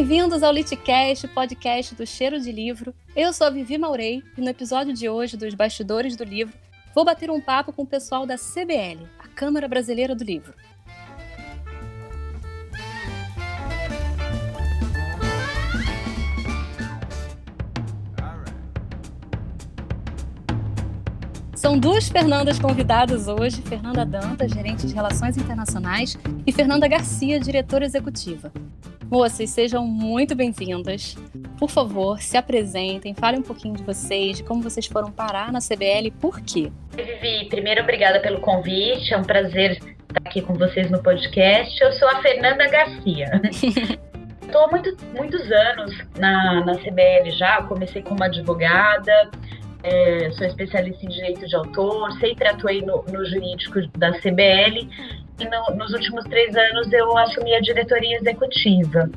Bem-vindos ao Litcast, podcast do Cheiro de Livro. Eu sou a Vivi Maurei e no episódio de hoje dos Bastidores do Livro vou bater um papo com o pessoal da CBL, a Câmara Brasileira do Livro. São duas Fernandas convidadas hoje, Fernanda Dantas, gerente de Relações Internacionais, e Fernanda Garcia, diretora executiva. Moças, sejam muito bem-vindas. Por favor, se apresentem, falem um pouquinho de vocês, de como vocês foram parar na CBL e por quê. Vivi, primeiro obrigada pelo convite, é um prazer estar aqui com vocês no podcast. Eu sou a Fernanda Garcia. Estou há muito, muitos anos na, na CBL já, comecei como advogada, é, sou especialista em direito de autor, sempre atuei no, no jurídico da CBL no, nos últimos três anos eu assumi a diretoria executiva.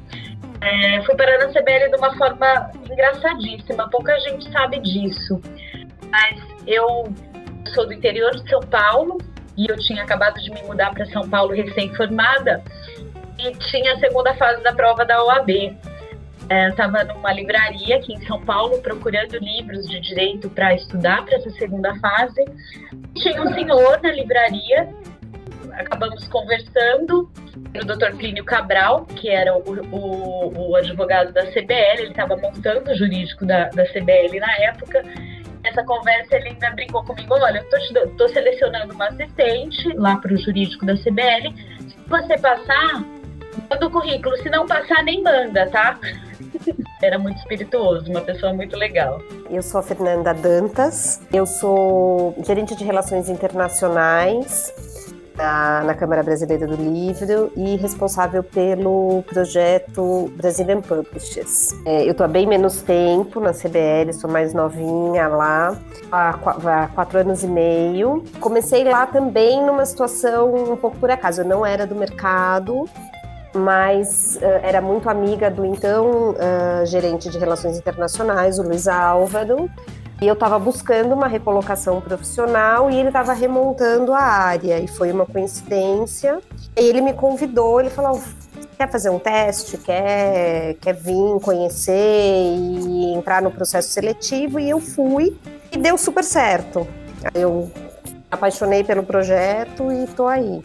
É, fui parar na CBL de uma forma engraçadíssima, pouca gente sabe disso, mas eu sou do interior de São Paulo e eu tinha acabado de me mudar para São Paulo recém-formada e tinha a segunda fase da prova da OAB estava é, numa livraria aqui em São Paulo procurando livros de direito para estudar para essa segunda fase. Tinha um senhor na livraria, acabamos conversando, o Dr. Plínio Cabral, que era o, o, o advogado da CBL, ele estava montando o jurídico da, da CBL na época. Nessa conversa ele ainda brincou comigo, olha, eu estou selecionando uma assistente lá para o jurídico da CBL. Se você passar, manda o currículo, se não passar, nem manda, tá? Era muito espirituoso, uma pessoa muito legal. Eu sou a Fernanda Dantas, eu sou gerente de relações internacionais na, na, Câmara Brasileira do Livro e responsável pelo projeto Brazilian Publishers. É, eu estou há bem menos tempo na CBL, sou mais novinha lá, há, há, quatro anos e meio. Comecei lá também numa situação um pouco por acaso, eu não era do mercado, mas uh, era muito amiga do então uh, gerente de relações internacionais, o Luiz Álvaro, e eu estava buscando uma recolocação profissional e ele estava remontando a área, e foi uma coincidência. E ele me convidou, ele falou: quer fazer um teste, quer, quer vir conhecer e entrar no processo seletivo, e eu fui, e deu super certo. Eu apaixonei pelo projeto e estou aí.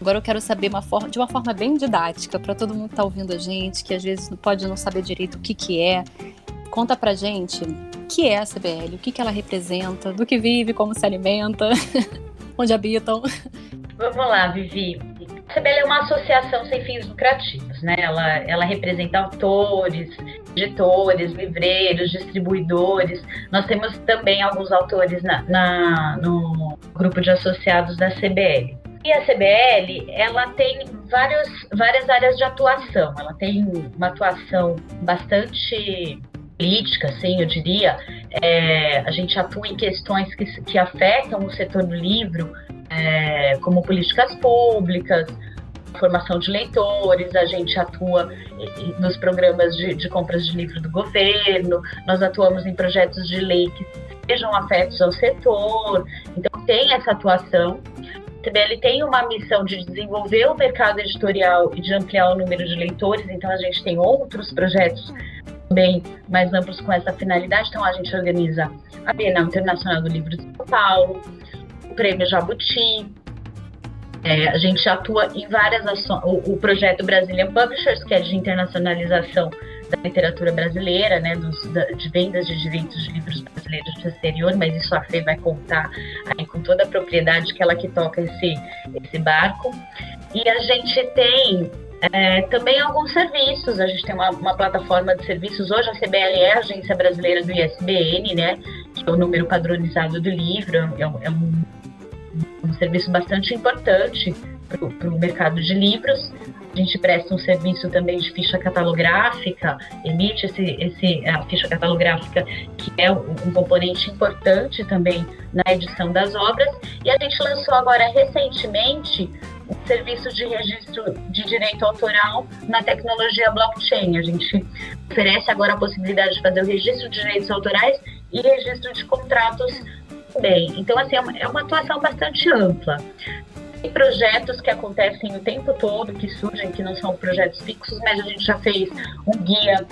Agora eu quero saber uma forma, de uma forma bem didática, para todo mundo que está ouvindo a gente, que às vezes pode não saber direito o que, que é. Conta pra gente que é a CBL, o que, que ela representa, do que vive, como se alimenta, onde habitam. Vamos lá, Vivi. A CBL é uma associação sem fins lucrativos, né? Ela, ela representa autores, editores, livreiros, distribuidores. Nós temos também alguns autores na, na, no grupo de associados da CBL. E a CBL, ela tem vários, várias áreas de atuação. Ela tem uma atuação bastante política, assim, eu diria. É, a gente atua em questões que, que afetam o setor do livro, é, como políticas públicas, formação de leitores, a gente atua nos programas de, de, compras de livro do governo, nós atuamos em projetos de lei que sejam afetos ao setor, então tem essa atuação. CBL tem uma missão de desenvolver o mercado editorial e de ampliar o número de leitores, então a gente tem outros projetos bem mais amplos com essa finalidade. Então a gente organiza a Bienal Internacional do Livro de São Paulo, o Prêmio Jabuti, é, a gente atua em várias ações, o, o, projeto Brazilian Publishers, que é de internacionalização da literatura brasileira, né, dos, da, de vendas de direitos de livros brasileiros do exterior, mas isso a Fê vai contar aí com toda a propriedade que ela que toca esse, esse barco. E a gente tem é, também alguns serviços, a gente tem uma, uma, plataforma de serviços, hoje a CBL é a Agência Brasileira do ISBN, né, que é o número padronizado do livro, é um, é um, um serviço bastante importante para o mercado de livros. A gente presta um serviço também de ficha catalográfica, emite esse, esse, a ficha catalográfica, que é um componente importante também na edição das obras. E a gente lançou agora recentemente um serviço de registro de direito autoral na tecnologia blockchain. A gente oferece agora a possibilidade de fazer o registro de direitos autorais e registro de contratos também. Então, assim, é uma, é uma atuação bastante ampla. Tem projetos que acontecem o tempo todo, que surgem, que não são projetos fixos, mas a gente já fez um guia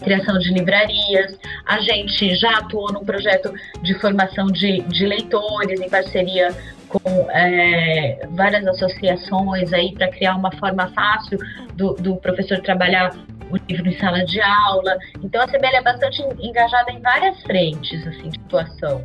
criação de livrarias, a gente já atuou num projeto de formação de, de leitores em parceria com é, várias associações aí para criar uma forma fácil do, do professor trabalhar o livro em sala de aula. Então a CBL é bastante engajada em várias frentes assim, de atuação.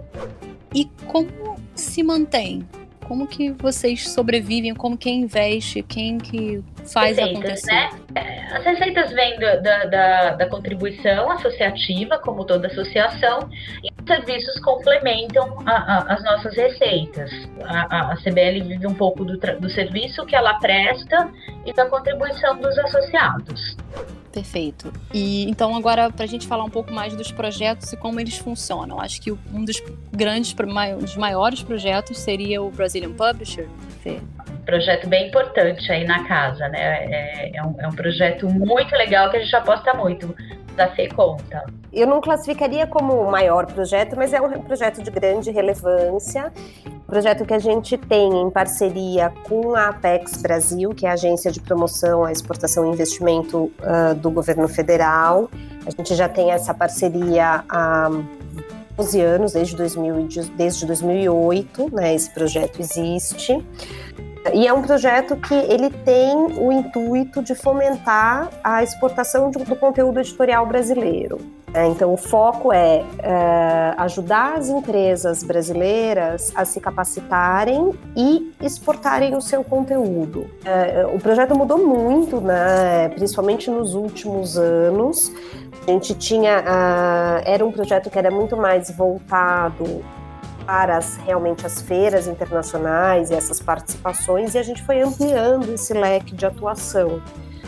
E como se mantém? Como que vocês sobrevivem? Como quem investe? Quem que faz receitas, acontecer? Né? As receitas vêm da, da, da, contribuição associativa, como toda associação, e os serviços complementam a, a, as nossas receitas. A, a, CBL vive um pouco do, do serviço que ela presta e da contribuição dos associados. Perfeito. E então agora para a gente falar um pouco mais dos projetos e como eles funcionam. Acho que um dos grandes, dos maiores projetos seria o Brazilian Publisher. Fê. Projeto bem importante aí na casa, né? É, é, um, é um projeto muito legal que a gente aposta muito da Fê conta. Eu não classificaria como o maior projeto, mas é um projeto de grande relevância. Projeto que a gente tem em parceria com a Apex Brasil, que é a agência de promoção à exportação e investimento uh, do governo federal. A gente já tem essa parceria há 12 anos, desde, 2000, desde 2008, né, esse projeto existe. E é um projeto que ele tem o intuito de fomentar a exportação do conteúdo editorial brasileiro. É, então, o foco é, é, ajudar as empresas brasileiras a se capacitarem e exportarem o seu conteúdo. É, o projeto mudou muito, né, principalmente nos últimos anos. A gente tinha. Uh, era um projeto que era muito mais voltado para as, realmente as feiras internacionais e essas participações, e a gente foi ampliando esse leque de atuação,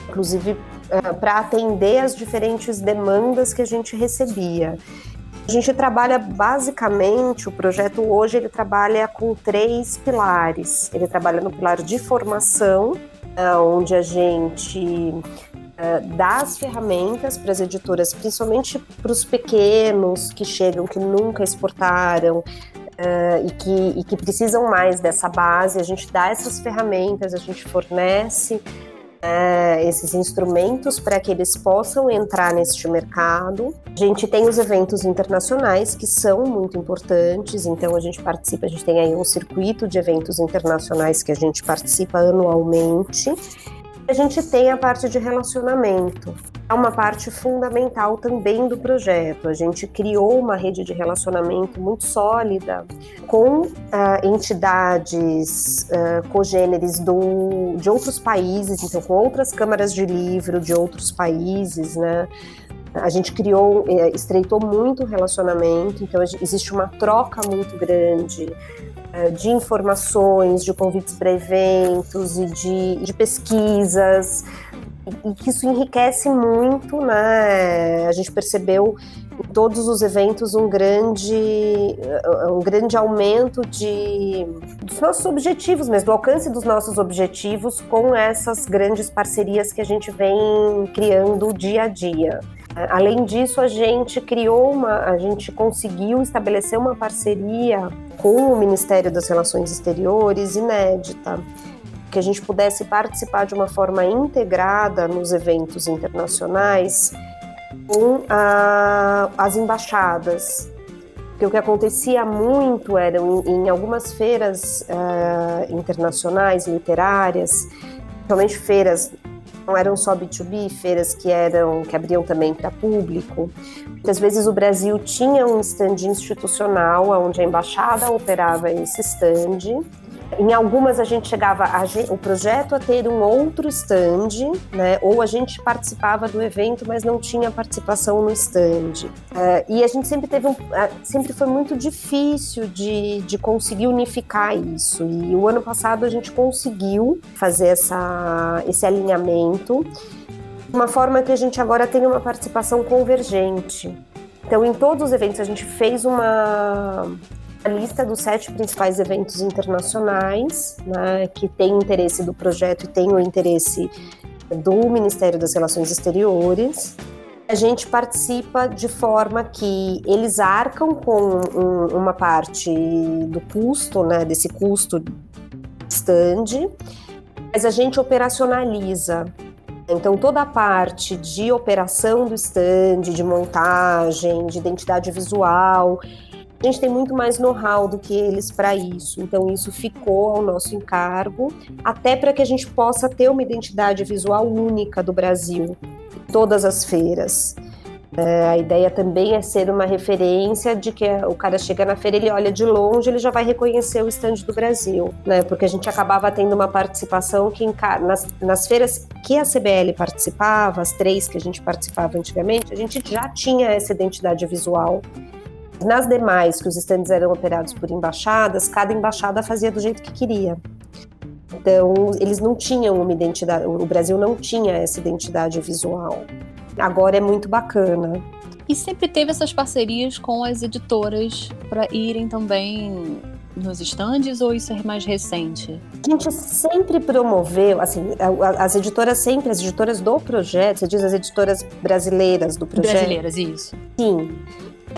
inclusive uh, para atender as diferentes demandas que a gente recebia. A gente trabalha basicamente, o projeto hoje ele trabalha com três pilares. Ele trabalha no pilar de formação, uh, onde a gente uh, dá as ferramentas para as editoras, principalmente para os pequenos que chegam, que nunca exportaram, Uh, e, que, e que precisam mais dessa base. A gente dá essas ferramentas, a gente fornece uh, esses instrumentos para que eles possam entrar neste mercado. A gente tem os eventos internacionais que são muito importantes, então a gente participa, a gente tem aí um circuito de eventos internacionais que a gente participa anualmente a gente tem a parte de relacionamento. É uma parte fundamental também do projeto. A gente criou uma rede de relacionamento muito sólida com uh, entidades uh, cogêneres do, de outros países, então com outras câmaras de livro de outros países, né? A gente criou, eh, estreitou muito o relacionamento, então existe uma troca muito grande é, de informações, de convites para eventos e de, de pesquisas, e, que isso enriquece muito, né? A gente percebeu em todos os eventos um grande, um grande aumento de, dos nossos objetivos, mas do alcance dos nossos objetivos com essas grandes parcerias que a gente vem criando dia a dia. Além disso, a gente criou uma, a gente conseguiu estabelecer uma parceria com o Ministério das Relações Exteriores inédita, que a gente pudesse participar de uma forma integrada nos eventos internacionais com a, as embaixadas. Porque o que acontecia muito era em, em algumas feiras uh, internacionais literárias, principalmente feiras não eram só B2B, feiras que eram que abriam também para público. Muitas vezes o Brasil tinha um stand institucional onde a embaixada operava esse stand em algumas a gente chegava, a o projeto a ter um outro stand, né? Ou a gente participava do evento, mas não tinha participação no stand. Uh, e a gente sempre teve um, uh, sempre foi muito difícil de, de conseguir unificar isso. E o ano passado a gente conseguiu fazer essa, esse alinhamento uma forma que a gente agora tem uma participação convergente. Então, em todos os eventos, a gente fez uma, a lista dos sete principais eventos internacionais né, que tem interesse do projeto e tem o interesse do Ministério das Relações Exteriores. A gente participa de forma que eles arcam com um, uma parte do custo, né, desse custo stand, mas a gente operacionaliza. Então, toda a parte de operação do stand, de montagem, de identidade visual, a gente tem muito mais know-how do que eles para isso. Então, isso ficou ao nosso encargo, até para que a gente possa ter uma identidade visual única do Brasil, todas as feiras. É, a ideia também é ser uma referência de que o cara chega na feira, ele olha de longe, ele já vai reconhecer o estande do Brasil, né? Porque a gente acabava tendo uma participação que nas, nas feiras que a CBL participava, as três que a gente participava antigamente, a gente já tinha essa identidade visual. Nas demais, que os estandes eram operados por embaixadas, cada embaixada fazia do jeito que queria. Então, eles não tinham uma identidade, o Brasil não tinha essa identidade visual agora é muito bacana. E sempre teve essas parcerias com as editoras para irem também nos estandes ou isso é mais recente? A gente sempre promoveu, assim, as editoras sempre, as editoras do projeto, você diz as editoras brasileiras do projeto? Brasileiras, isso. Sim.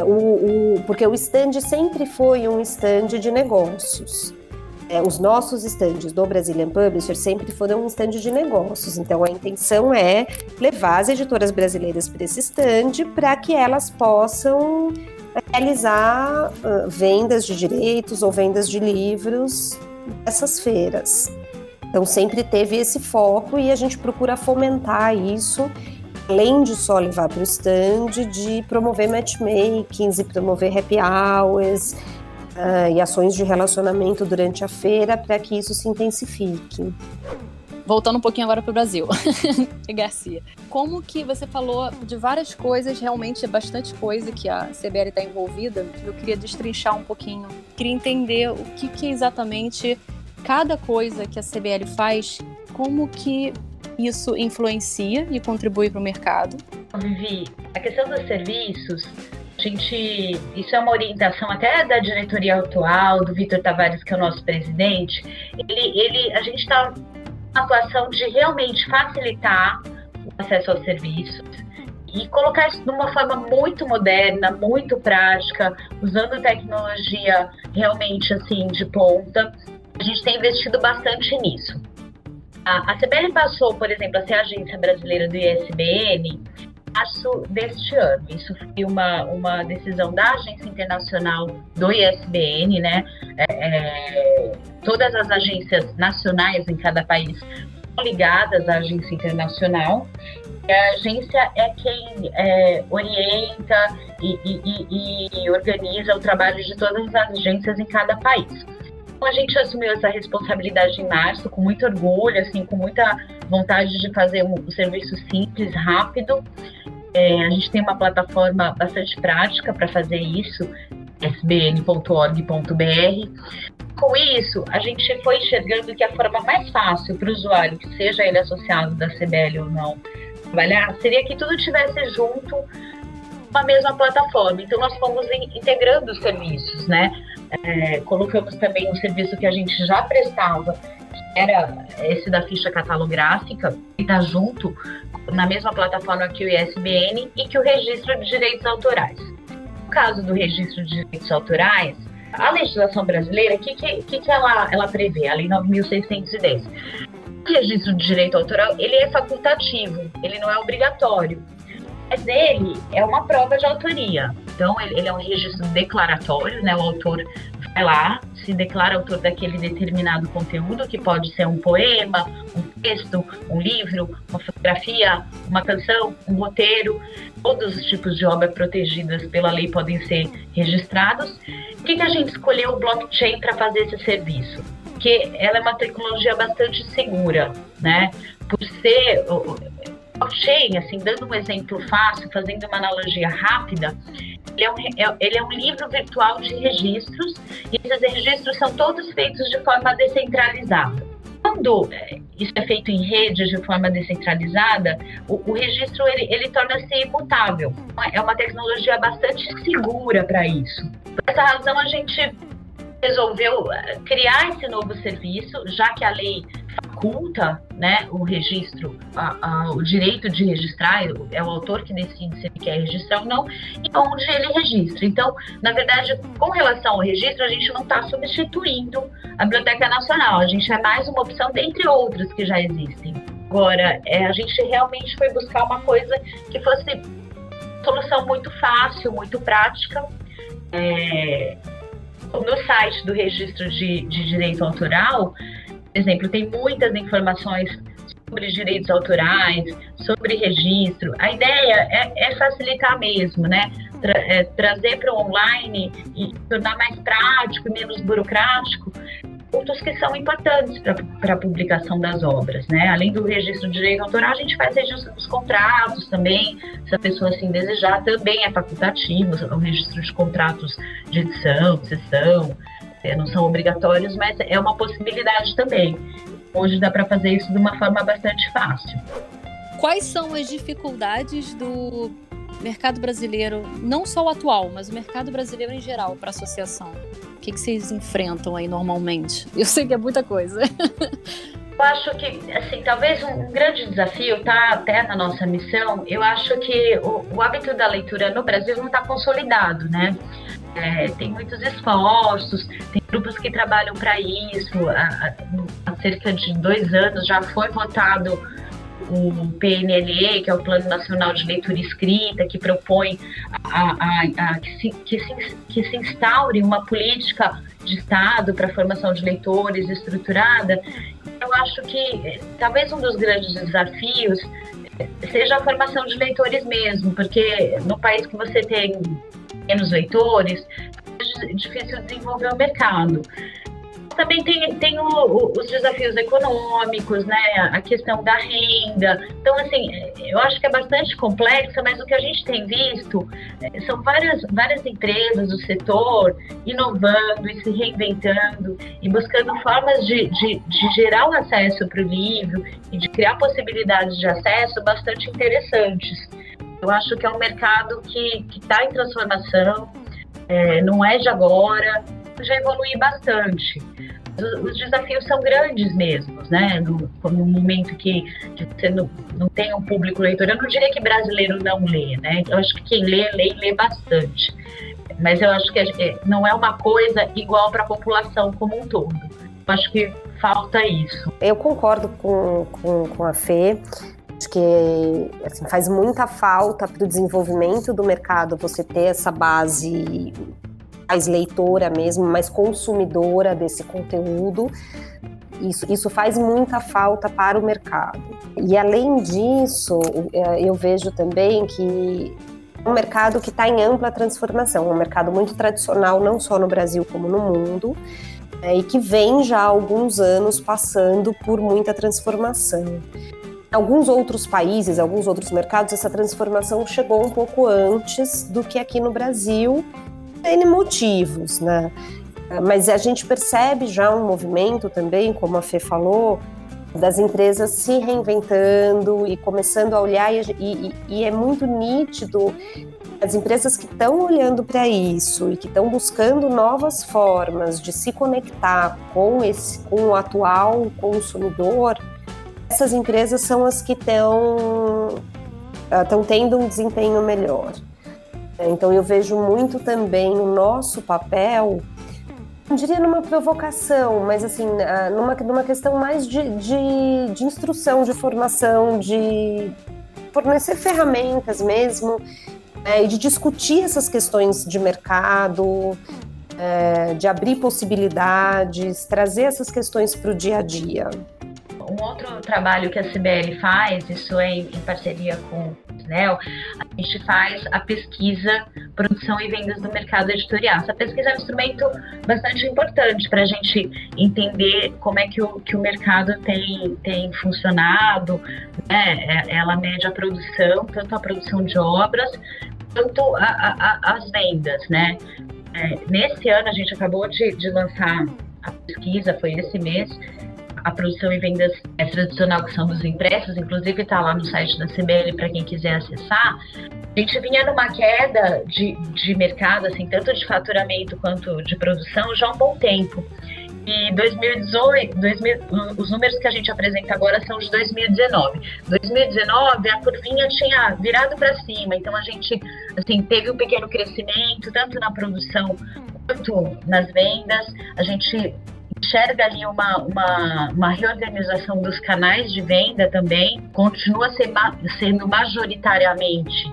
O, o, porque o stand sempre foi um stand de negócios é, os nossos estandes do Brazilian Publisher sempre foram um stand de negócios. Então a intenção é levar as editoras brasileiras para esse stand para que elas possam realizar uh, vendas de direitos ou vendas de livros nessas feiras. Então sempre teve esse foco e a gente procura fomentar isso, além de só levar para o stand, de promover matchmakings e promover happy hours uh, e ações de relacionamento durante a feira para que isso se intensifique. Voltando um pouquinho agora para o Brasil, Garcia. Como que você falou de várias coisas, realmente é bastante coisa que a CBL está envolvida. Eu queria destrinchar um pouquinho, queria entender o que, que exatamente cada coisa que a CBL faz, como que isso influencia e contribui para o mercado. Vivi, a questão dos serviços a gente, isso é uma orientação até da diretoria atual, do Vitor Tavares, que é o nosso presidente. Ele, ele, a gente está na atuação de realmente facilitar o acesso aos serviços e colocar isso de uma forma muito moderna, muito prática, usando tecnologia realmente assim de ponta. A gente tem investido bastante nisso. A, a CBL passou, por exemplo, a ser agência brasileira do ISBN março deste ano. Isso foi uma, uma decisão da Agência Internacional do ISBN, né? É, é, todas as agências nacionais em cada país são ligadas à agência internacional. E a agência é quem é, orienta e, e, e, organiza o trabalho de todas as agências em cada país. Então, a gente assumiu essa responsabilidade em março com muito orgulho, assim, com muita vontade de fazer um, serviço simples, rápido é, a gente tem uma plataforma bastante prática para fazer isso, sbn.org.br. Com isso, a gente foi enxergando que a forma mais fácil para o usuário, que seja ele associado da CBL ou não, trabalhar, seria que tudo tivesse junto uma mesma plataforma. Então, nós fomos integrando os serviços, né? É, colocamos também um serviço que a gente já prestava, que era esse da ficha catalográfica, que está junto na mesma plataforma que o ISBN e que o registro de direitos autorais. No caso do registro de direitos autorais, a legislação brasileira, o que, que, que, ela, ela prevê? A Lei 9.610. O registro de direito autoral, ele é facultativo, ele não é obrigatório. Mas ele é uma prova de autoria. Então, ele, ele é um registro declaratório, né? O autor vai lá, se declara autor daquele determinado conteúdo, que pode ser um poema, um texto, um livro, uma fotografia, uma canção, um roteiro. Todos os tipos de obras protegidas pela lei podem ser registrados. Por que, que a gente escolheu o blockchain para fazer esse serviço? Porque ela é uma tecnologia bastante segura, né? Por ser blockchain, assim, dando um exemplo fácil, fazendo uma analogia rápida, ele é, um, é, ele é um livro virtual de registros e esses registros são todos feitos de forma descentralizada. Quando é, isso é feito em rede de forma descentralizada, o, o registro ele, ele torna-se imutável. É uma tecnologia bastante segura para isso. Por essa razão, a gente resolveu é, criar esse novo serviço, já que a lei faculta né, o registro, a, a, o direito de registrar, é o autor que decide se ele quer registrar ou não, e onde ele registra. Então, na verdade, com relação ao registro, a gente não está substituindo a Biblioteca Nacional, a gente é mais uma opção dentre outras que já existem. Agora, é, a gente realmente foi buscar uma coisa que fosse solução muito fácil, muito prática. É, no site do registro de, de direito autoral, exemplo, tem muitas informações sobre direitos autorais, sobre registro. A ideia é, é facilitar mesmo, né? Tra é, trazer para o online e tornar mais prático e menos burocrático pontos que são importantes para a publicação das obras, né? Além do registro de direito autoral, a gente faz registro dos contratos também, se a pessoa assim desejar, também é facultativo, o registro de contratos de edição, de sessão, não são obrigatórios, mas é uma possibilidade também. Hoje dá para fazer isso de uma forma bastante fácil. Quais são as dificuldades do mercado brasileiro, não só o atual, mas o mercado brasileiro em geral para a associação? O que, que vocês enfrentam aí normalmente? Eu sei que é muita coisa. Eu acho que, assim, talvez um grande desafio, tá até na nossa missão, eu acho que o, o hábito da leitura no Brasil não está consolidado, né? É, tem muitos esforços, tem grupos que trabalham para isso. Há, há, cerca de dois anos já foi votado o PNLE, que é o Plano Nacional de Leitura Escrita, que propõe a, a, a que, se, que, se, que se instaure uma política de Estado para a formação de leitores estruturada. Eu acho que talvez um dos grandes desafios seja a formação de leitores mesmo, porque no país que você tem menos leitores, é difícil desenvolver o mercado também tem, tem o, o, os desafios econômicos, né? A questão da renda. Então, assim, eu acho que é bastante complexa, mas o que a gente tem visto é, são várias, várias empresas do setor inovando e se reinventando e buscando formas de, de, de gerar o acesso para o livro e de criar possibilidades de acesso bastante interessantes. Eu acho que é um mercado que está em transformação, é, não é de agora, já evolui bastante. Os desafios são grandes mesmo, né? No, no momento que, que, você não, não tem um público leitor, eu não diria que brasileiro não lê, né? Eu acho que quem lê, lê e lê bastante. Mas eu acho que é, não é uma coisa igual para a população como um todo. Eu acho que falta isso. Eu concordo com, com, com a Fê. Acho que assim, faz muita falta para o desenvolvimento do mercado você ter essa base mais leitora mesmo, mais consumidora desse conteúdo. Isso, isso faz muita falta para o mercado. E além disso, é, eu vejo também que é um mercado que está em ampla transformação, um mercado muito tradicional, não só no Brasil como no mundo, é, e que vem já há alguns anos passando por muita transformação. Alguns outros países, alguns outros mercados, essa transformação chegou um pouco antes do que aqui no Brasil, N motivos, né? Mas a gente percebe já um movimento também, como a Fê falou, das empresas se reinventando e começando a olhar, e, e, e é muito nítido as empresas que estão olhando para isso e que estão buscando novas formas de se conectar com, esse, com o atual consumidor, essas empresas são as que estão estão tendo um desempenho melhor. Então eu vejo muito também o nosso papel, não diria numa provocação, mas assim, numa, numa questão mais de, de, de instrução, de formação, de fornecer ferramentas mesmo, é, e de discutir essas questões de mercado, é, de abrir possibilidades, trazer essas questões para o dia a dia. Um outro trabalho que a CBL faz, isso é em, em parceria com Snell, a gente faz a pesquisa, produção e vendas do mercado editorial. Essa pesquisa é um instrumento bastante importante para a gente entender como é que o, que o mercado tem, tem funcionado, né? É, ela mede a produção, tanto a produção de obras, quanto a, a, a, as vendas, né? É, nesse ano a gente acabou de, de lançar a pesquisa, foi esse mês, a produção e vendas é tradicional, que são dos impressos, inclusive está lá no site da CBL para quem quiser acessar. A gente vinha numa queda de, de mercado, assim, tanto de faturamento quanto de produção, já há um bom tempo. E 2018, 2000, os números que a gente apresenta agora são de 2019. 2019 a curvinha tinha virado para cima, então a gente assim teve um pequeno crescimento tanto na produção quanto nas vendas. A gente enxerga ali uma, uma, uma, reorganização dos canais de venda também, continua ser, sendo majoritariamente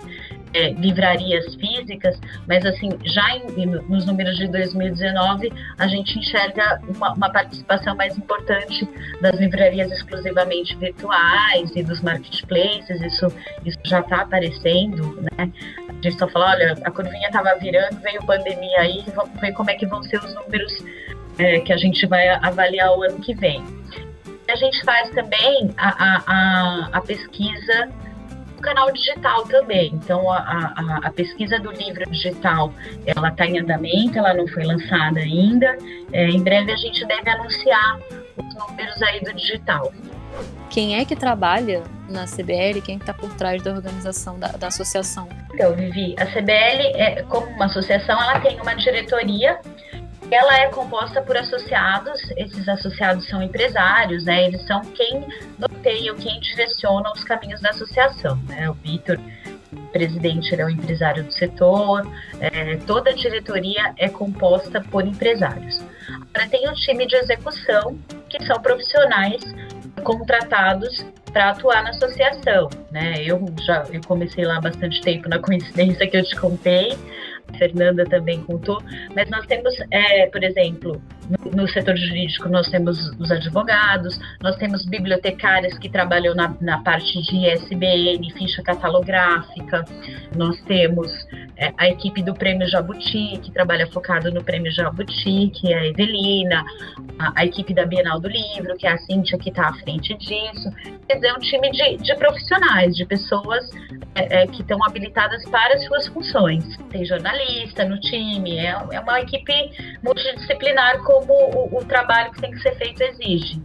é, livrarias físicas, mas assim, já em, nos números de 2019, a gente enxerga uma, uma, participação mais importante das livrarias exclusivamente virtuais e dos marketplaces, isso, isso já está aparecendo, né? A gente só fala, olha, a curvinha estava virando, veio pandemia aí, vamos ver como é que vão ser os números é, que a gente vai avaliar o ano que vem. A gente faz também a, a, a pesquisa no canal digital também. Então, a, a, a, pesquisa do livro digital, ela está em andamento, ela não foi lançada ainda. É, em breve a gente deve anunciar os números aí do digital. Quem é que trabalha na CBL? Quem está por trás da organização da, da associação? Então, Vivi, a CBL, é, como uma associação, ela tem uma diretoria ela é composta por associados, esses associados são empresários, né? Eles são quem norteiam, quem direciona os caminhos da associação, né? O Vitor, presidente, ele é o empresário do setor, é, toda a diretoria é composta por empresários. Agora tem um time de execução, que são profissionais contratados para atuar na associação, né? Eu já eu comecei lá bastante tempo na coincidência que eu te contei, Fernanda também contou, mas nós temos, é, por exemplo, no, no, setor jurídico nós temos os advogados, nós temos bibliotecárias que trabalham na, na parte de ISBN, ficha catalográfica, nós temos é, a equipe do Prêmio Jabuti, que trabalha focado no Prêmio Jabuti, que é a Evelina, a, a equipe da Bienal do Livro, que é a Cíntia que está à frente disso. Quer dizer, é um time de, de profissionais, de pessoas é, é, que estão habilitadas para as suas funções. Tem jornalista no time, é, é uma equipe multidisciplinar como o, o, trabalho que tem que ser feito exige.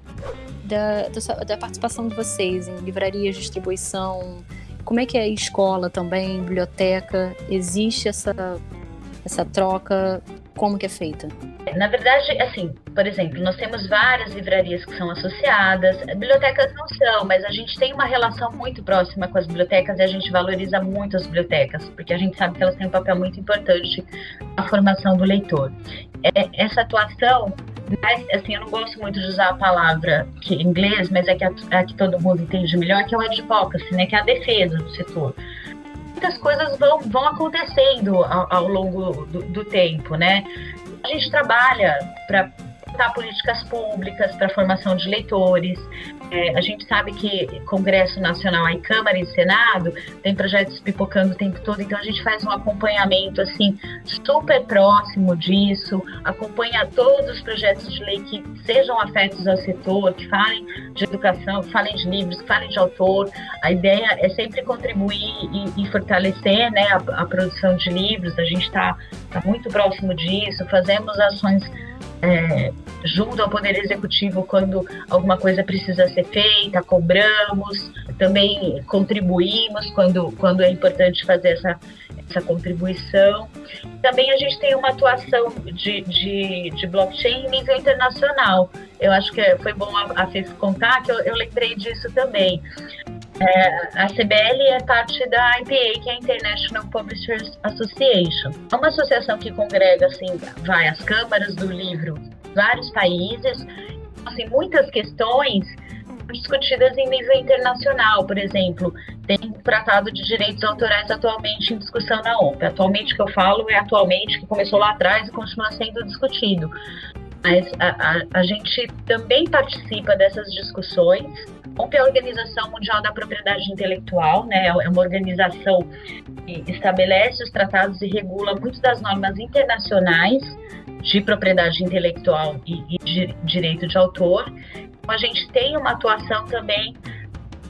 Da, da, da participação de vocês em livrarias, distribuição, como é que é a escola também, biblioteca? Existe essa, essa troca? Como que é feita? Na verdade, assim, por exemplo, nós temos várias livrarias que são associadas, bibliotecas não são, mas a gente tem uma relação muito próxima com as bibliotecas e a gente valoriza muito as bibliotecas, porque a gente sabe que elas têm um papel muito importante na formação do leitor. É, essa atuação mas, assim, eu não gosto muito de usar a palavra que, em inglês, mas é que, a que todo mundo entende melhor, que é o advocacy, né? Que é a defesa do setor. Muitas coisas vão, vão acontecendo ao, ao longo do, do tempo, né? A gente trabalha para políticas públicas para formação de leitores. É, a gente sabe que Congresso Nacional, Câmara e Senado, tem projetos pipocando o tempo todo, então a gente faz um acompanhamento assim super próximo disso, acompanha todos os projetos de lei que sejam afetos ao setor, que falem de educação, que falem de livros, que falem de autor. A ideia é sempre contribuir e, e fortalecer né, a, a, produção de livros. A gente está tá muito próximo disso, fazemos ações é, junto ao Poder Executivo quando alguma coisa precisa ser feita, cobramos, também contribuímos quando, quando é importante fazer essa, essa contribuição. Também a gente tem uma atuação de, de, de blockchain em nível internacional. Eu acho que foi bom a, a contar, que eu, eu lembrei disso também. É, a CBL é parte da IPA, que é a International Publishers Association. É uma associação que congrega assim, vai as câmaras do livro vários países. Assim, muitas questões discutidas em nível internacional, por exemplo, tem um tratado de direitos autorais atualmente em discussão na ONU. Atualmente que eu falo é atualmente que começou lá atrás e continua sendo discutido. Mas a, a, a gente também participa dessas discussões OMP é a Organização Mundial da Propriedade Intelectual, né? É uma organização que estabelece os tratados e regula muitas das normas internacionais de propriedade intelectual e, e de direito de autor. Então, a gente tem uma atuação também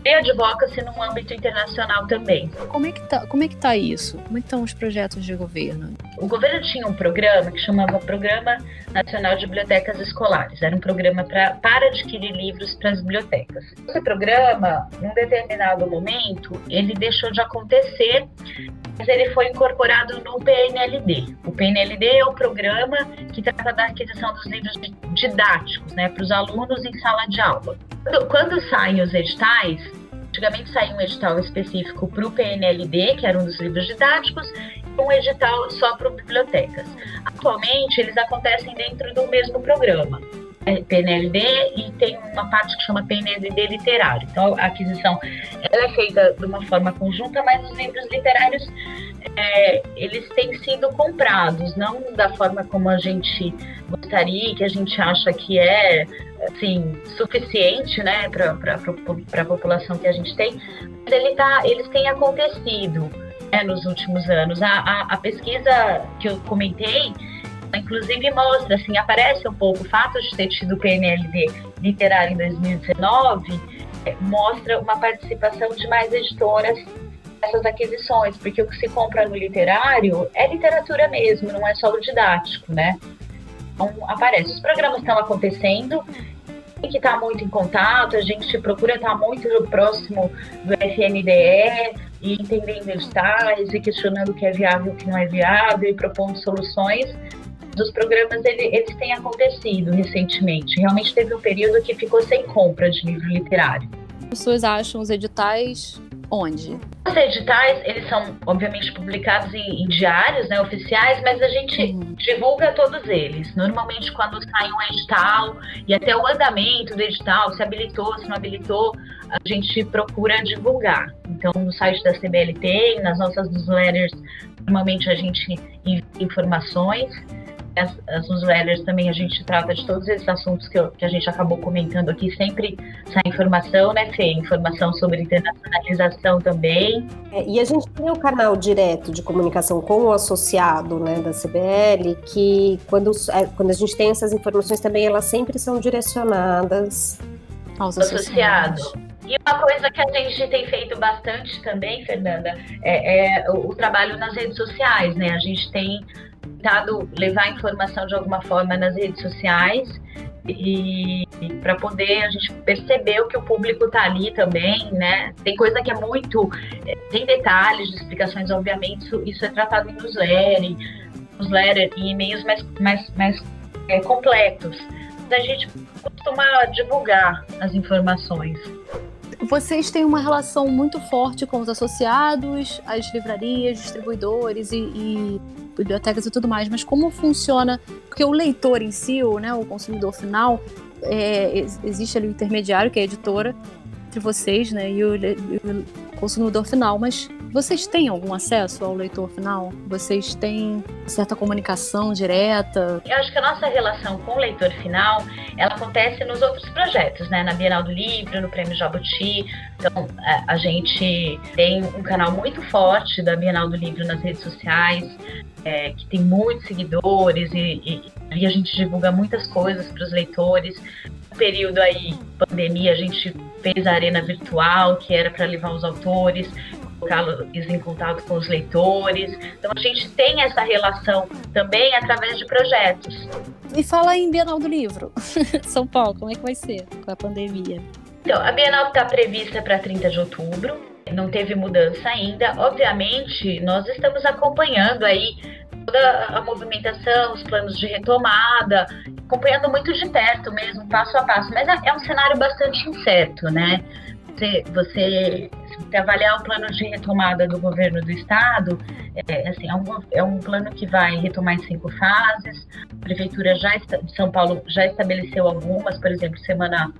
e advocacy no âmbito internacional também. Como é que tá, como é que tá isso? Como é estão os projetos de governo? O governo tinha um programa que chamava Programa Nacional de Bibliotecas Escolares. Era um programa pra, para adquirir livros para as bibliotecas. Esse programa, num determinado momento, ele deixou de acontecer mas ele foi incorporado no PNLD. O PNLD é o programa que trata da aquisição dos livros didáticos né, para os alunos em sala de aula. Quando, quando saem os editais, antigamente saía um edital específico para o PNLD, que era um dos livros didáticos, e um edital só para bibliotecas. Atualmente, eles acontecem dentro do mesmo programa. É PNLD e tem uma parte que chama PNLD literário. Então, a aquisição ela é feita de uma forma conjunta, mas os livros literários é, eles têm sido comprados, não da forma como a gente gostaria, que a gente acha que é assim, suficiente né, para a população que a gente tem, mas ele tá, eles têm acontecido né, nos últimos anos. A, a, a pesquisa que eu comentei inclusive mostra, assim, aparece um pouco o fato de ter tido o PNLD literário em 2019, é, mostra uma participação de mais editoras nessas aquisições, porque o que se compra no literário é literatura mesmo, não é só o didático, né? Então, aparece. Os programas estão acontecendo, tem que estar muito em contato, a gente procura estar muito próximo do FNDE e entendendo editais e questionando o que é viável e o que não é viável e propondo soluções dos programas ele, eles têm acontecido recentemente. Realmente teve um período que ficou sem compra de livro literário. As pessoas acham os editais onde? Os editais, eles são obviamente publicados em, em diários né, oficiais, mas a gente uhum. divulga todos eles. Normalmente quando sai um edital e até o andamento do edital, se habilitou, se não habilitou, a gente procura divulgar. Então no site da CBLT, nas nossas newsletters, normalmente a gente envia informações as, as newsletters também a gente trata de todos esses assuntos que, eu, que a gente acabou comentando aqui, sempre sai informação, né, Fê? Informação sobre internacionalização também. É, e a gente tem o canal direto de comunicação com o associado né, da CBL, que quando, é, quando a gente tem essas informações também, elas sempre são direcionadas aos associados. E uma coisa que a gente tem feito bastante também, Fernanda, é, é o, o, trabalho nas redes sociais, né? A gente tem tentado levar informação de alguma forma nas redes sociais e, e para poder a gente perceber o que o público está ali também, né? Tem coisa que é muito, eh, tem detalhes de explicações, obviamente, isso, isso é tratado em newsletter, newsletter e e-mails mais, mais, mais é, completos. A gente costuma divulgar as informações. Vocês têm uma relação muito forte com os associados, as livrarias, distribuidores e, e bibliotecas e tudo mais, mas como funciona? Porque o leitor em si, o, né, o consumidor final, é, existe ali o intermediário, que é a editora, entre vocês né, e o, e o consumidor final, mas vocês têm algum acesso ao leitor final? Vocês têm certa comunicação direta? Eu acho que a nossa relação com o leitor final, ela acontece nos outros projetos, né? Na Bienal do Livro, no Prêmio Jabuti. Então, a gente tem um canal muito forte da Bienal do Livro nas redes sociais, é, que tem muitos seguidores e, e, e a gente divulga muitas coisas para os leitores. No período aí, pandemia, a gente fez a arena virtual, que era para levar os autores, colocá-los em contato com os leitores. Então a gente tem essa relação também através de projetos. E fala em Bienal do Livro, São Paulo, como é que vai ser com a pandemia? Então, a Bienal está prevista para 30 de outubro, não teve mudança ainda. Obviamente, nós estamos acompanhando aí toda a movimentação, os planos de retomada, acompanhando muito de perto mesmo, passo a passo. Mas é, é um cenário bastante incerto, né? Você, você se avaliar o plano de retomada do governo do estado, é, assim, é, um, é um plano que vai retomar em cinco fases. A prefeitura já de São Paulo já estabeleceu algumas, por exemplo, semana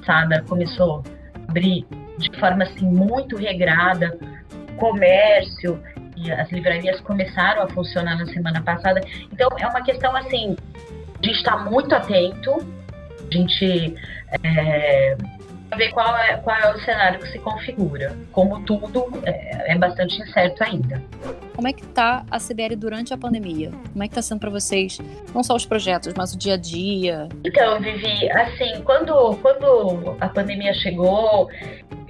passada começou a abrir de forma assim muito regrada comércio e as livrarias começaram a funcionar na semana passada. Então é uma questão assim, gente está muito atento, a gente é, ver qual é, qual é o cenário que se configura. Como tudo, é, é bastante incerto ainda. Como é que está a CBL durante a pandemia? Como é que está sendo para vocês, não só os projetos, mas o dia a dia? Então, Vivi, assim, quando, quando a pandemia chegou,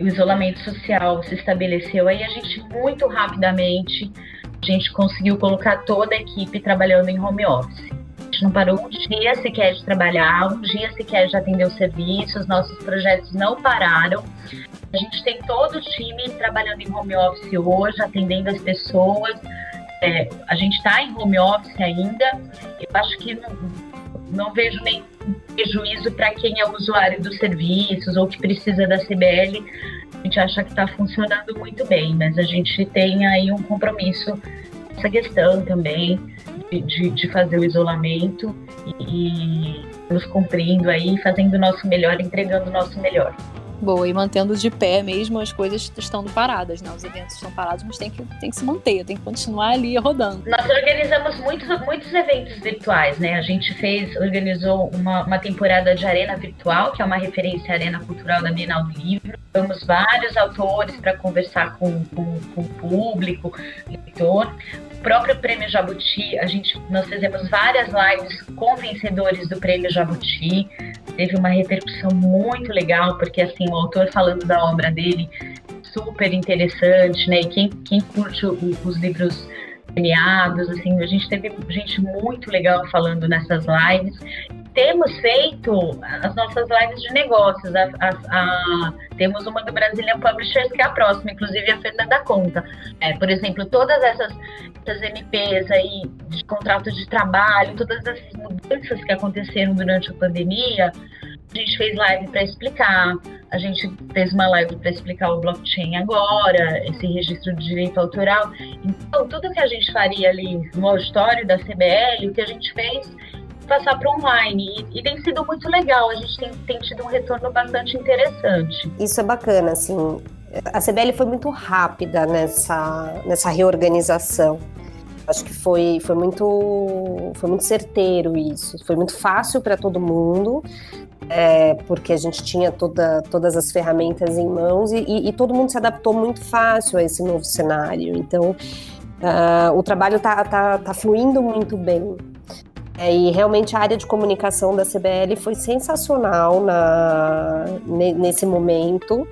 o isolamento social se estabeleceu, aí a gente muito rapidamente, a gente conseguiu colocar toda a equipe trabalhando em home office gente não parou um dia sequer de trabalhar, um dia sequer de atender os serviços, nossos projetos não pararam. A gente tem todo o time trabalhando em home office hoje, atendendo as pessoas. É, a gente está em home office ainda. Eu acho que não, não vejo nem prejuízo para quem é usuário dos serviços ou que precisa da CBL. A gente acha que está funcionando muito bem, mas a gente tem aí um compromisso essa questão também de, de, fazer o isolamento e, e nos cumprindo aí, fazendo o nosso melhor, entregando o nosso melhor. Boa, e mantendo de pé mesmo as coisas estando paradas, né? Os eventos estão parados, mas tem que, tem que se manter, tem que continuar ali rodando. Nós organizamos muitos, muitos eventos virtuais, né? A gente fez, organizou uma, uma temporada de Arena Virtual, que é uma referência à Arena Cultural da Bienal do Livro. Temos vários autores para conversar com, com, com o público, leitor próprio Prêmio Jabuti, a gente, nós fizemos várias lives com vencedores do Prêmio Jabuti. Teve uma repercussão muito legal, porque assim, o autor falando da obra dele, super interessante, né? E quem, quem curte os livros premiados, assim, a gente teve gente muito legal falando nessas lives temos feito as nossas lives de negócios. A, a, a, temos uma do Brazilian Publishers, que é a próxima, inclusive a Fernanda conta. É, por exemplo, todas essas, essas MPs aí de contratos de trabalho, todas essas mudanças que aconteceram durante a pandemia, a gente fez live para explicar, a gente fez uma live para explicar o blockchain agora, esse registro de direito autoral. Então, tudo que a gente faria ali no auditório da CBL, o que a gente fez passar para online. E, e, tem sido muito legal, a gente tem, tem tido um retorno bastante interessante. Isso é bacana, assim. A CBL foi muito rápida nessa, nessa reorganização. Acho que foi, foi, muito, foi muito certeiro isso. Foi muito fácil para todo mundo, é, porque a gente tinha toda, todas as ferramentas em mãos e, e, e, todo mundo se adaptou muito fácil a esse novo cenário. Então, uh, o trabalho está tá, tá fluindo muito bem. É, e realmente a área de comunicação da CBL foi sensacional na, nesse momento,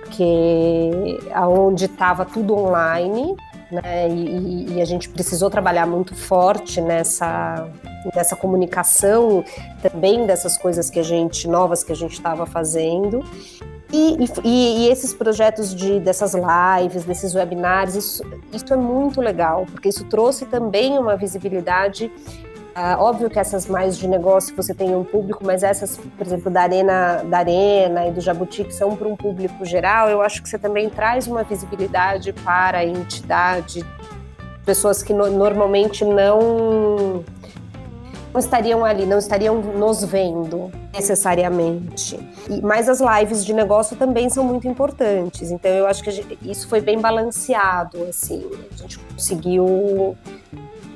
porque aonde estava tudo online, né, e, e, a gente precisou trabalhar muito forte nessa, nessa comunicação também dessas coisas que a gente novas que a gente estava fazendo. E, e, e, esses projetos de dessas lives, desses webinars, isso, isso é muito legal, porque isso trouxe também uma visibilidade ah, óbvio que essas mais de negócio você tem um público, mas essas, por exemplo, da Arena, da Arena e do Jabuti, que são para um público geral, eu acho que você também traz uma visibilidade para a entidade, pessoas que no, normalmente não, não estariam ali, não estariam nos vendo necessariamente. E, mas as lives de negócio também são muito importantes, então eu acho que gente, isso foi bem balanceado, assim, a gente conseguiu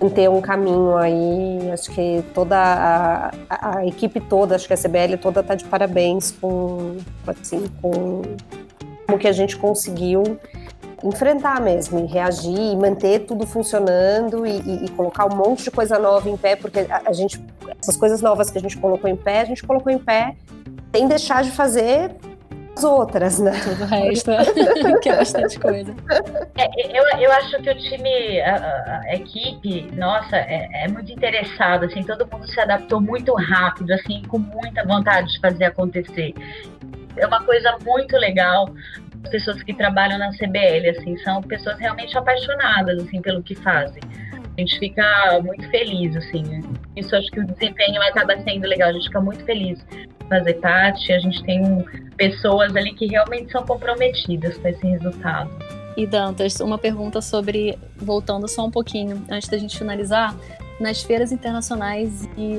ter um caminho aí. Acho que toda a, a, a, equipe toda, acho que a CBL toda está de parabéns com, assim, com o que a gente conseguiu enfrentar mesmo, e reagir, e manter tudo funcionando e, e, e, colocar um monte de coisa nova em pé, porque a, a gente, essas coisas novas que a gente colocou em pé, a gente colocou em pé sem deixar de fazer as outras, né? Todo o resto, que é bastante coisa. É, eu, eu acho que o time, a, a equipe, nossa, é, é, muito interessado, assim, todo mundo se adaptou muito rápido, assim, com muita vontade de fazer acontecer. É uma coisa muito legal. As pessoas que trabalham na CBL, assim, são pessoas realmente apaixonadas, assim, pelo que fazem. A gente fica muito feliz, assim. Isso acho que o desempenho acaba sendo legal, a gente fica muito feliz fazer parte. A gente tem pessoas ali que realmente são comprometidas com esse resultado. E Dantas, uma pergunta sobre, voltando só um pouquinho, antes da gente finalizar, nas feiras internacionais e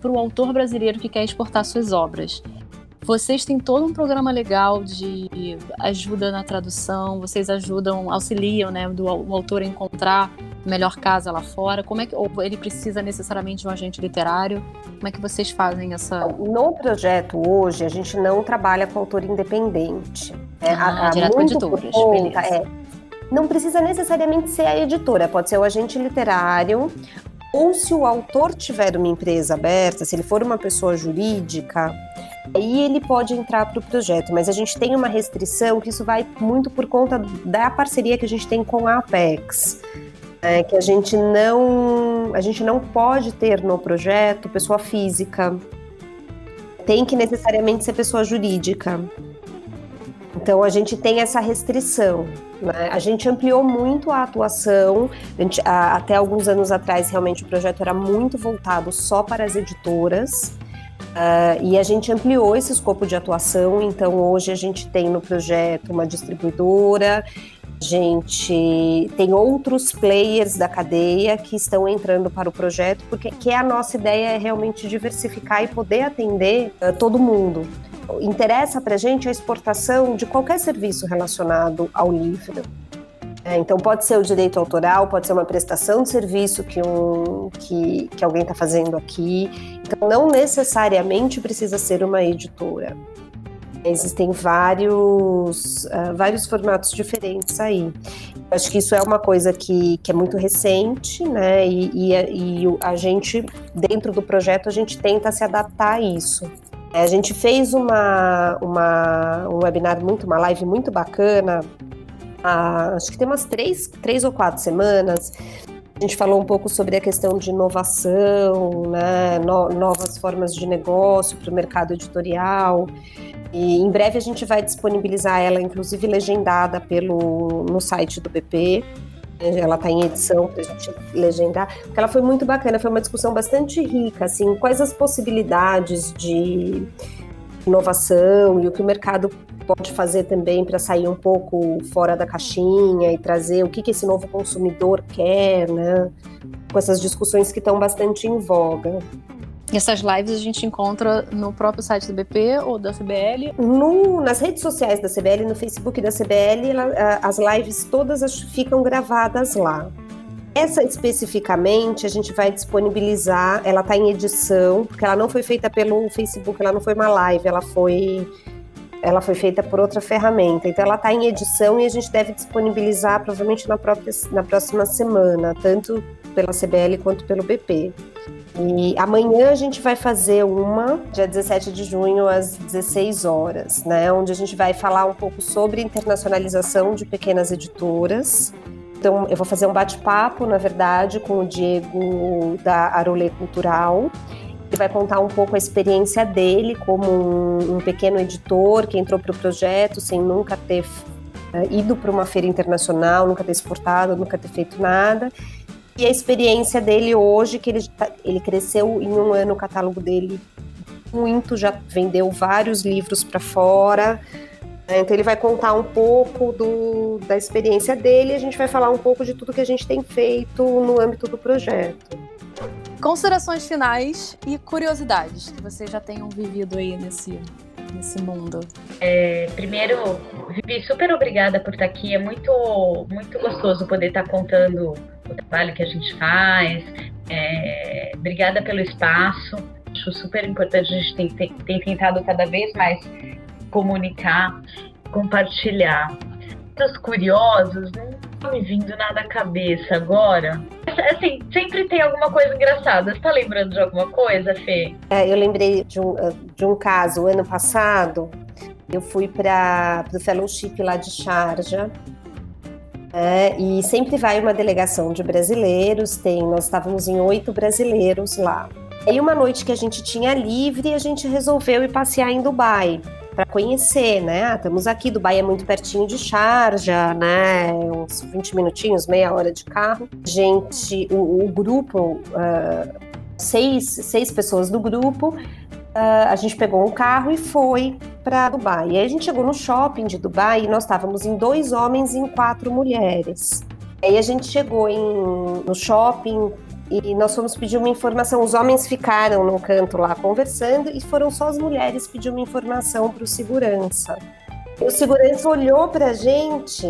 para o autor brasileiro que quer exportar suas obras. Vocês têm todo um programa legal de ajuda na tradução, vocês ajudam, auxiliam né, do, o autor a encontrar melhor casa lá fora? Como é que ou ele precisa necessariamente de um agente literário? Como é que vocês fazem essa? No projeto hoje a gente não trabalha com autor independente. É, ah, a, a direto muito editoras, conta, é, não precisa necessariamente ser a editora, pode ser o agente literário. Ou se o autor tiver uma empresa aberta, se ele for uma pessoa jurídica, aí ele pode entrar para o projeto, mas a gente tem uma restrição que isso vai muito por conta da parceria que a gente tem com a Apex é, que a gente não a gente não pode ter no projeto pessoa física. Tem que necessariamente ser pessoa jurídica. Então a gente tem essa restrição. Né? A gente ampliou muito a atuação. A gente, a, até alguns anos atrás, realmente o projeto era muito voltado só para as editoras. Uh, e a gente ampliou esse escopo de atuação, então hoje a gente tem no projeto uma distribuidora, a gente tem outros players da cadeia que estão entrando para o projeto, porque que a nossa ideia é realmente diversificar e poder atender uh, todo mundo. Interessa para a gente a exportação de qualquer serviço relacionado ao livro. É, então pode ser o direito autoral, pode ser uma prestação de serviço que, um, que, que alguém está fazendo aqui. Então não necessariamente precisa ser uma editora. Existem vários, uh, vários formatos diferentes aí. Acho que isso é uma coisa que, que é muito recente, né? E, e, e a gente, dentro do projeto, a gente tenta se adaptar a isso. A gente fez uma, uma, um webinar muito, uma live muito bacana há, acho que tem umas três, três ou quatro semanas. A gente falou um pouco sobre a questão de inovação, né, no, novas formas de negócio para o mercado editorial. E em breve a gente vai disponibilizar ela, inclusive legendada pelo, no site do BP. Ela está em edição para a gente legendar, porque ela foi muito bacana, foi uma discussão bastante rica, assim, quais as possibilidades de inovação e o que o mercado pode fazer também para sair um pouco fora da caixinha e trazer o que, que esse novo consumidor quer, né? Com essas discussões que estão bastante em voga. Essas lives a gente encontra no próprio site do BP ou da CBL? No, nas redes sociais da CBL, no Facebook da CBL, as lives todas ficam gravadas lá. Essa especificamente a gente vai disponibilizar, ela está em edição, porque ela não foi feita pelo Facebook, ela não foi uma live, ela foi ela foi feita por outra ferramenta. Então ela está em edição e a gente deve disponibilizar provavelmente na, própria, na próxima semana, tanto pela CBL quanto pelo BP. E amanhã a gente vai fazer uma, dia 17 de junho, às 16 horas, né? Onde a gente vai falar um pouco sobre internacionalização de pequenas editoras. Então, eu vou fazer um bate-papo, na verdade, com o Diego da Arolê Cultural ele vai contar um pouco a experiência dele como um, um pequeno editor que entrou para o projeto sem nunca ter uh, ido para uma feira internacional, nunca ter exportado, nunca ter feito nada. E a experiência dele hoje, que ele, tá, ele cresceu em um ano o catálogo dele muito, já vendeu vários livros para fora. Né? Então ele vai contar um pouco do, da experiência dele e a gente vai falar um pouco de tudo que a gente tem feito no âmbito do projeto. Considerações finais e curiosidades que vocês já tenham vivido aí nesse, nesse mundo. É, primeiro, Vivi, super obrigada por estar aqui. É muito, muito gostoso poder estar contando o trabalho que a gente faz. É, obrigada pelo espaço. Acho super importante. A gente tem, tem, tem tentado cada vez mais comunicar, compartilhar. Os curiosos, não tá me vindo nada à cabeça agora. Assim, sempre tem alguma coisa engraçada. Você tá lembrando de alguma coisa, Fê? É, eu lembrei de um, de um caso, ano passado, eu fui para o fellowship lá de Sharjah, é, e sempre vai uma delegação de brasileiros, tem, nós estávamos em oito brasileiros lá. E uma noite que a gente tinha livre, a gente resolveu ir passear em Dubai para conhecer, né? Ah, estamos aqui, Dubai é muito pertinho de Sharjah, né? Uns 20 minutinhos, meia hora de carro. Gente, o, o grupo, uh, seis, seis pessoas do grupo, uh, a gente pegou um carro e foi para Dubai. E aí a gente chegou no shopping de Dubai e nós estávamos em dois homens e em quatro mulheres. Aí a gente chegou em, no shopping, e nós fomos pedir uma informação. Os homens ficaram no canto lá conversando e foram só as mulheres pedir uma informação para o segurança. O segurança olhou para a gente.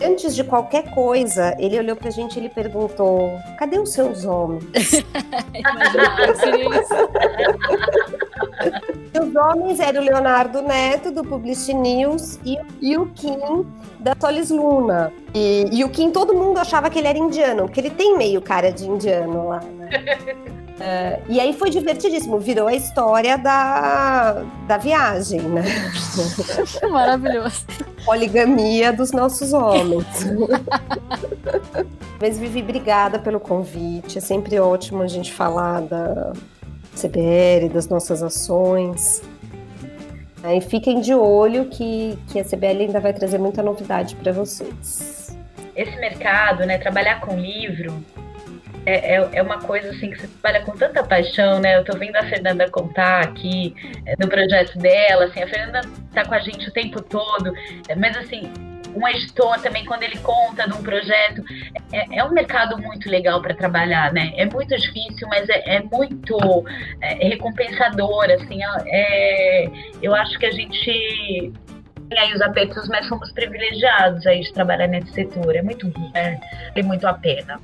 Antes de qualquer coisa, ele olhou pra gente e ele perguntou: cadê os seus homens? os homens eram o Leonardo Neto, do Publicity News, e, e o Kim, da Solis Luna. E, e, o Kim, todo mundo achava que ele era indiano, porque ele tem meio cara de indiano lá, né? Uh, e aí foi divertidíssimo, virou a história da, da viagem, né? Maravilhoso. Poligamia dos nossos homens. Mas Vivi, obrigada pelo convite. É sempre ótimo a gente falar da CBL, das nossas ações. E fiquem de olho que, que a CBL ainda vai trazer muita novidade para vocês. Esse mercado, né, trabalhar com livro, é, é, é, uma coisa assim que você trabalha com tanta paixão, né? Eu tô vendo a Fernanda contar aqui é, no projeto dela, assim, a Fernanda tá com a gente o tempo todo, é, mas assim, um editor também, quando ele conta de um projeto, é, é um mercado muito legal para trabalhar, né? É muito difícil, mas é, é muito é, recompensador, assim. É, eu acho que a gente tem aí os apertos, mas fomos privilegiados aí de trabalhar nesse setor. É muito, é, é muito a pena.